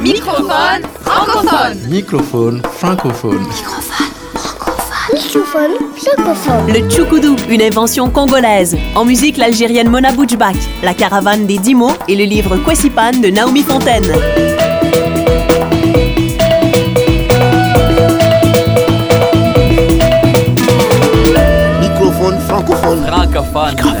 Microphone francophone. Microphone francophone. Microphone francophone. Le Tchoukoudou, une invention congolaise. En musique, l'algérienne Mona Boudjbak, la caravane des dix mots et le livre Kwesipan de Naomi Fontaine. Microphone francophone. Francophone. Francophone.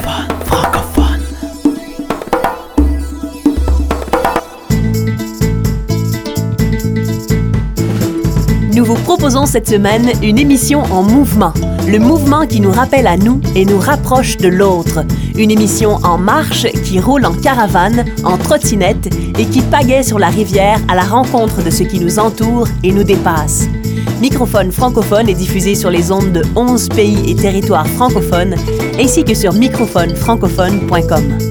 Proposons cette semaine une émission en mouvement. Le mouvement qui nous rappelle à nous et nous rapproche de l'autre. Une émission en marche qui roule en caravane, en trottinette et qui pagaie sur la rivière à la rencontre de ce qui nous entoure et nous dépasse. Microphone francophone est diffusé sur les ondes de 11 pays et territoires francophones ainsi que sur microphonefrancophone.com.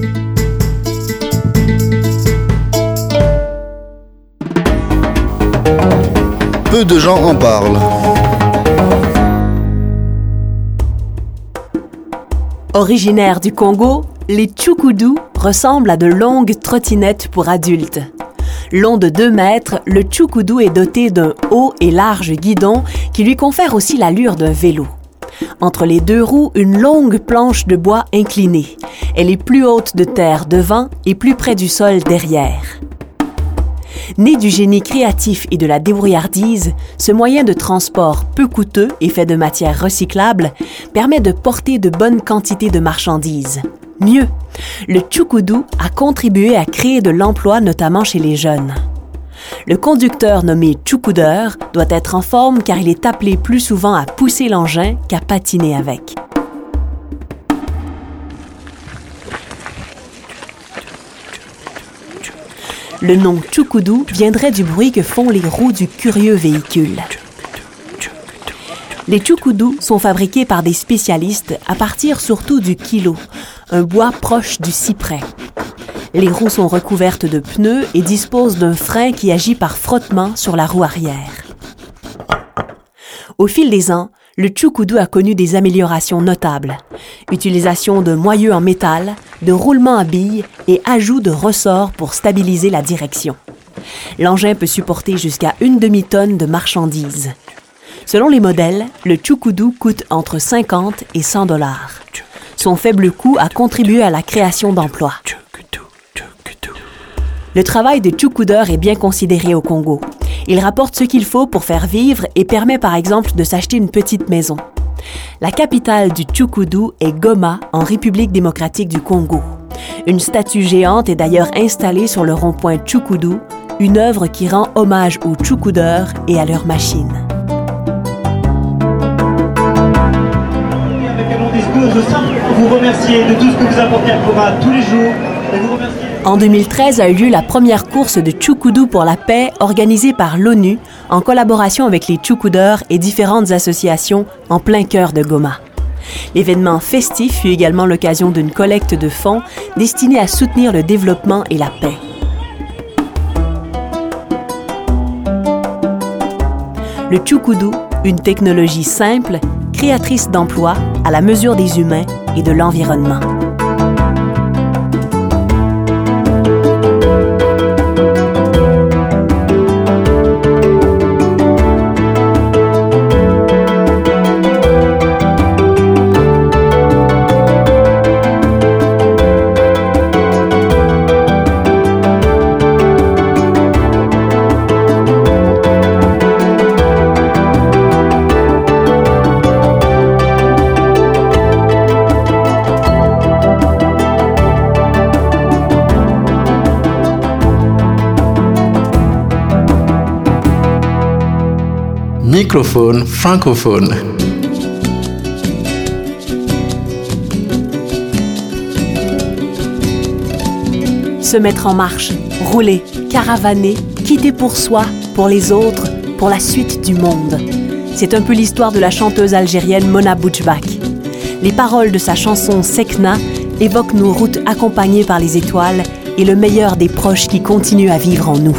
Peu de gens en parlent. Originaires du Congo, les Tchoukoudous ressemblent à de longues trottinettes pour adultes. Long de 2 mètres, le Tchoukoudou est doté d'un haut et large guidon qui lui confère aussi l'allure d'un vélo. Entre les deux roues, une longue planche de bois inclinée. Elle est plus haute de terre devant et plus près du sol derrière. Né du génie créatif et de la débrouillardise, ce moyen de transport peu coûteux et fait de matières recyclables permet de porter de bonnes quantités de marchandises. Mieux, le Tchoukoudou a contribué à créer de l'emploi notamment chez les jeunes. Le conducteur nommé Tchoukoudeur doit être en forme car il est appelé plus souvent à pousser l'engin qu'à patiner avec. Le nom Tchoukoudou viendrait du bruit que font les roues du curieux véhicule. Les Tchoukoudous sont fabriqués par des spécialistes à partir surtout du kilo, un bois proche du cyprès. Les roues sont recouvertes de pneus et disposent d'un frein qui agit par frottement sur la roue arrière. Au fil des ans, le Tchoukoudou a connu des améliorations notables. Utilisation de moyeux en métal, de roulement à billes et ajout de ressorts pour stabiliser la direction. L'engin peut supporter jusqu'à une demi-tonne de marchandises. Selon les modèles, le Tchoukoudou coûte entre 50 et 100 dollars. Son faible coût a contribué à la création d'emplois. Le travail de Tchoukoudeur est bien considéré au Congo. Il rapporte ce qu'il faut pour faire vivre et permet par exemple de s'acheter une petite maison. La capitale du Tchoukoudou est Goma, en République démocratique du Congo. Une statue géante est d'ailleurs installée sur le rond-point Tchoukoudou, une œuvre qui rend hommage aux Tchoukoudeurs et à leurs machines. En 2013 a eu lieu la première course de Tchoukoudou pour la paix organisée par l'ONU en collaboration avec les Tchoukoudeurs et différentes associations en plein cœur de Goma. L'événement festif fut également l'occasion d'une collecte de fonds destinée à soutenir le développement et la paix. Le Tchoukoudou, une technologie simple, créatrice d'emplois à la mesure des humains et de l'environnement. Microphone francophone. Se mettre en marche, rouler, caravaner, quitter pour soi, pour les autres, pour la suite du monde. C'est un peu l'histoire de la chanteuse algérienne Mona Boudjbak. Les paroles de sa chanson Sekna évoquent nos routes accompagnées par les étoiles et le meilleur des proches qui continuent à vivre en nous.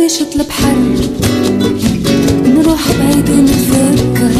في شط البحر نروح بعيد ونتفكر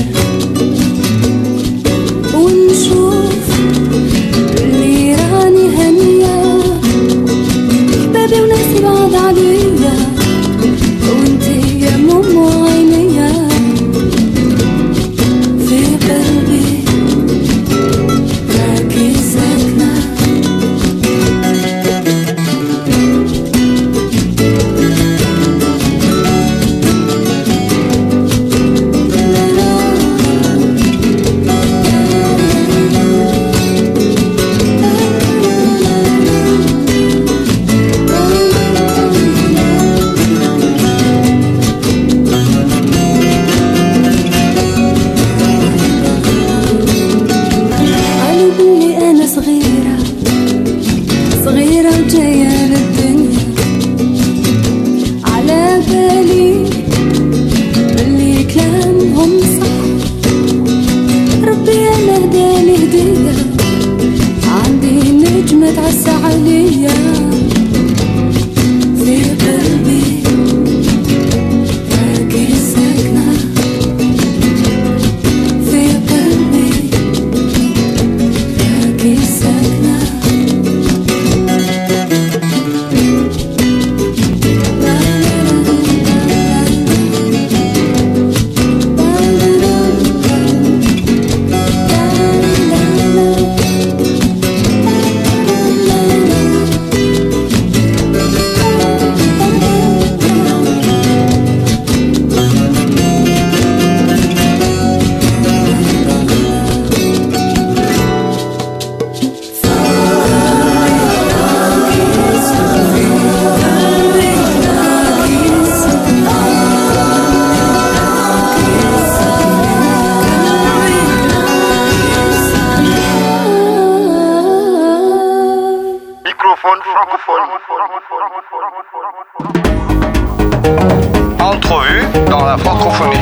Entrevue dans la francophonie.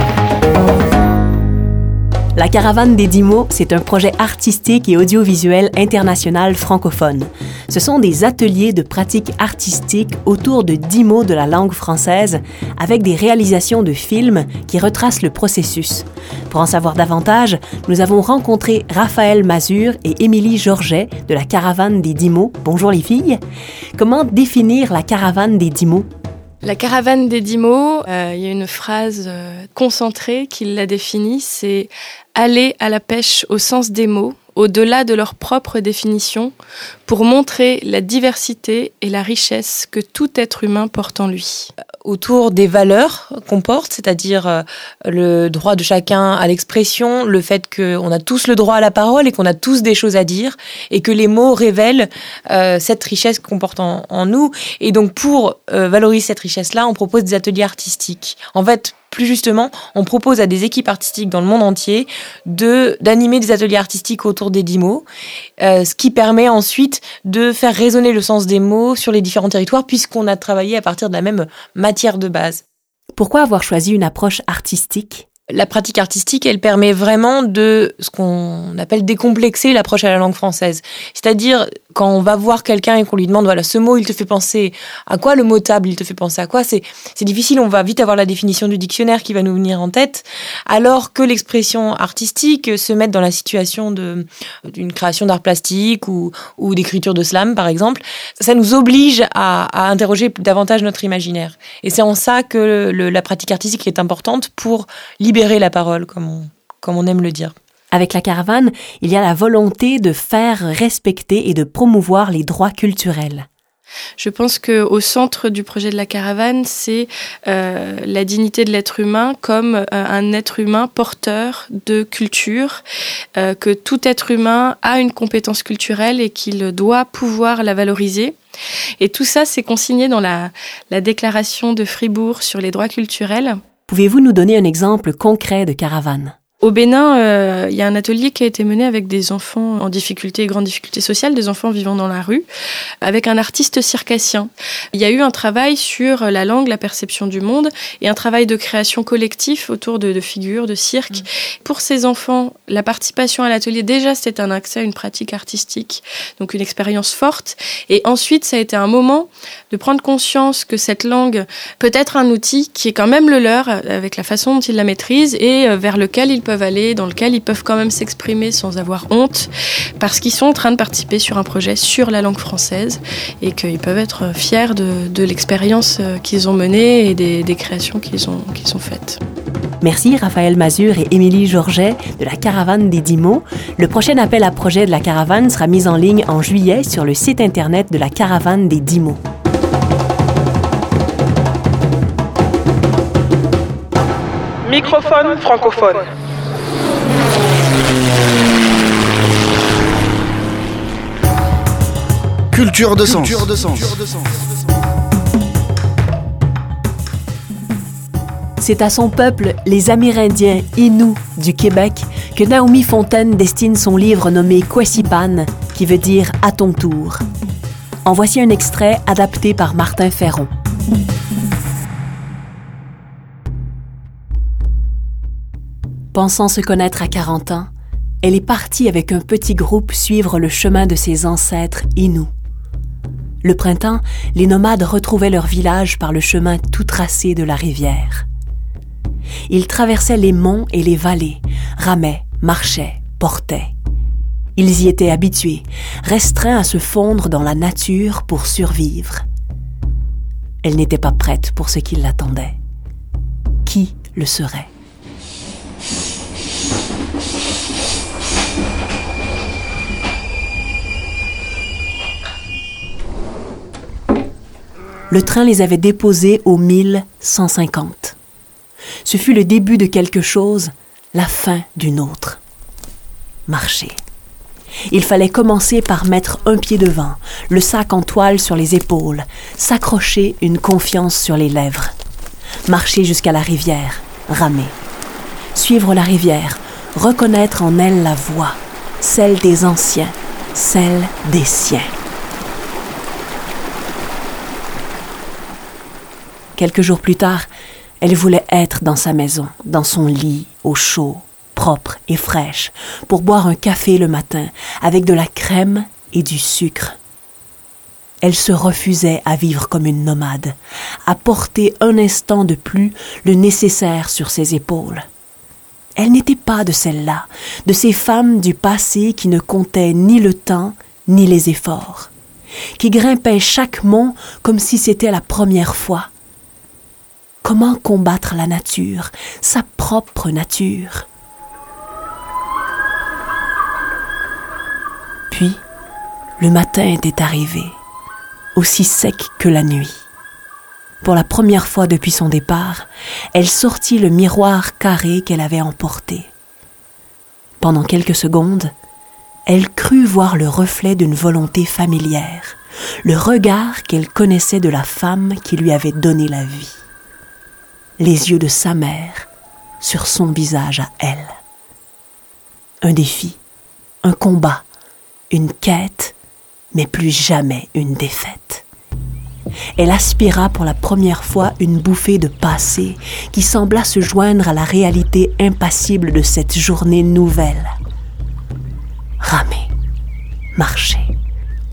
La Caravane des Dix mots, c'est un projet artistique et audiovisuel international francophone. Ce sont des ateliers de pratique artistique autour de dix mots de la langue française, avec des réalisations de films qui retracent le processus. Pour en savoir davantage, nous avons rencontré Raphaël Mazur et Émilie Georget de la Caravane des Dix mots. Bonjour les filles. Comment définir la Caravane des Dix mots? La caravane des dix mots, euh, il y a une phrase euh, concentrée qui la définit, c'est aller à la pêche au sens des mots, au-delà de leur propre définition, pour montrer la diversité et la richesse que tout être humain porte en lui autour des valeurs qu'on porte, c'est-à-dire euh, le droit de chacun à l'expression, le fait qu'on a tous le droit à la parole et qu'on a tous des choses à dire, et que les mots révèlent euh, cette richesse qu'on porte en, nous. Et donc pour euh, valoriser cette richesse-là, on propose des ateliers artistiques. En fait, plus justement, on propose à des équipes artistiques dans le monde entier de d'animer des ateliers artistiques autour des dix mots, euh, ce qui permet ensuite de faire résonner le sens des mots sur les différents territoires puisqu'on a travaillé à partir de la même matière de base. Pourquoi avoir choisi une approche artistique? La pratique artistique, elle permet vraiment de ce qu'on appelle décomplexer l'approche à la langue française. C'est-à-dire, quand on va voir quelqu'un et qu'on lui demande, voilà, ce mot, il te fait penser à quoi le mot table, il te fait penser à quoi, c'est, difficile, on va vite avoir la définition du dictionnaire qui va nous venir en tête, alors que l'expression artistique se met dans la situation d'une création d'art plastique ou, ou d'écriture de slam, par exemple, ça nous oblige à, interroger davantage notre imaginaire. Et c'est en ça que la pratique artistique est importante pour libérer la parole, comme on, comme on aime le dire. Avec la caravane, il y a la volonté de faire respecter et de promouvoir les droits culturels. Je pense que au centre du projet de la caravane, c'est euh, la dignité de l'être humain comme euh, un être humain porteur de culture, euh, que tout être humain a une compétence culturelle et qu'il doit pouvoir la valoriser. Et tout ça, c'est consigné dans la, la déclaration de Fribourg sur les droits culturels. Pouvez-vous nous donner un exemple concret de caravane? Au Bénin, euh, il y a un atelier qui a été mené avec des enfants en difficulté et grande difficulté sociale, des enfants vivant dans la rue, avec un artiste circassien. Il y a eu un travail sur la langue, la perception du monde et un travail de création collectif autour de, de figures, de cirque. Mmh. Pour ces enfants, la participation à l'atelier, déjà, c'était un accès à une pratique artistique, donc une expérience forte. Et ensuite, ça a été un moment de prendre conscience que cette langue peut être un outil qui est quand même le leur, avec la façon dont ils la maîtrisent et euh, vers lequel ils peuvent aller, dans lequel ils peuvent quand même s'exprimer sans avoir honte, parce qu'ils sont en train de participer sur un projet sur la langue française et qu'ils peuvent être fiers de, de l'expérience euh, qu'ils ont menée et des, des créations qu'ils ont, qu'ils ont faites. Merci Raphaël Mazur et Émilie Georget de la Caravane des Dix mots. Le prochain appel à projet de la Caravane sera mis en ligne en juillet sur le site internet de la Caravane des Dix mots. Microphone francophone. Culture de sens. C'est à son peuple, les Amérindiens Inuits du Québec, que Naomi Fontaine destine son livre nommé Kwesipan, qui veut dire à ton tour. En voici un extrait adapté par Martin Ferron. Pensant se connaître à 40 ans, elle est partie avec un petit groupe suivre le chemin de ses ancêtres Inuits. Le printemps, les nomades retrouvaient leur village par le chemin tout tracé de la rivière. Ils traversaient les monts et les vallées, ramaient, marchaient, portaient. Ils y étaient habitués, restreints à se fondre dans la nature pour survivre. Elle n'était pas prête pour ce qui l'attendait. Qui le serait? Le train les avait déposés au 1150. Ce fut le début de quelque chose, la fin d'une autre. Marcher. Il fallait commencer par mettre un pied devant, le sac en toile sur les épaules, s'accrocher une confiance sur les lèvres. Marcher jusqu'à la rivière, ramer. Suivre la rivière, reconnaître en elle la voix, celle des anciens, celle des siens. Quelques jours plus tard, elle voulait être dans sa maison, dans son lit, au chaud, propre et fraîche, pour boire un café le matin, avec de la crème et du sucre. Elle se refusait à vivre comme une nomade, à porter un instant de plus le nécessaire sur ses épaules. Elle n'était pas de celles-là, de ces femmes du passé qui ne comptaient ni le temps ni les efforts, qui grimpaient chaque mont comme si c'était la première fois. Comment combattre la nature, sa propre nature? Puis, le matin était arrivé, aussi sec que la nuit. Pour la première fois depuis son départ, elle sortit le miroir carré qu'elle avait emporté. Pendant quelques secondes, elle crut voir le reflet d'une volonté familière, le regard qu'elle connaissait de la femme qui lui avait donné la vie. Les yeux de sa mère sur son visage à elle. Un défi, un combat, une quête, mais plus jamais une défaite. Elle aspira pour la première fois une bouffée de passé qui sembla se joindre à la réalité impassible de cette journée nouvelle. Ramer, marcher,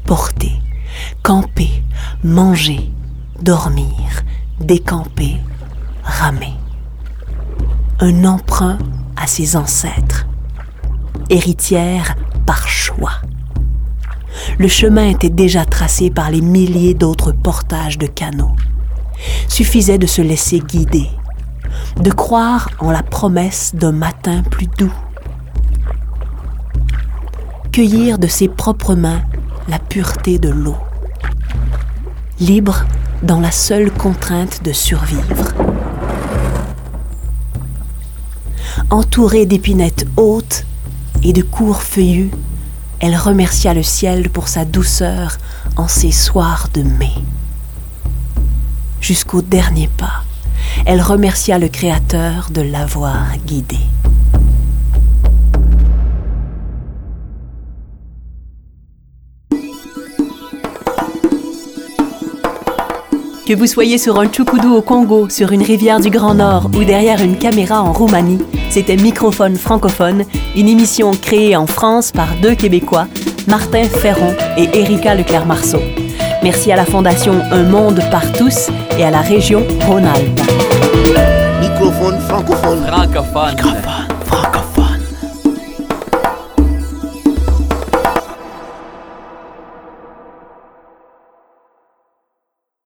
porter, camper, manger, dormir, décamper, ramer. Un emprunt à ses ancêtres, héritière par choix le chemin était déjà tracé par les milliers d'autres portages de canaux. Suffisait de se laisser guider, de croire en la promesse d'un matin plus doux. Cueillir de ses propres mains la pureté de l'eau. Libre dans la seule contrainte de survivre. Entourée d'épinettes hautes et de courts feuillus, elle remercia le ciel pour sa douceur en ces soirs de mai. Jusqu'au dernier pas, elle remercia le Créateur de l'avoir guidée. Que vous soyez sur un tchoukoudou au Congo, sur une rivière du Grand Nord ou derrière une caméra en Roumanie, c'était Microphone francophone, une émission créée en France par deux Québécois, Martin Ferron et Erika Leclerc-Marceau. Merci à la Fondation Un Monde par tous et à la région Rhône-Alpes. Microphone francophone. Francophone.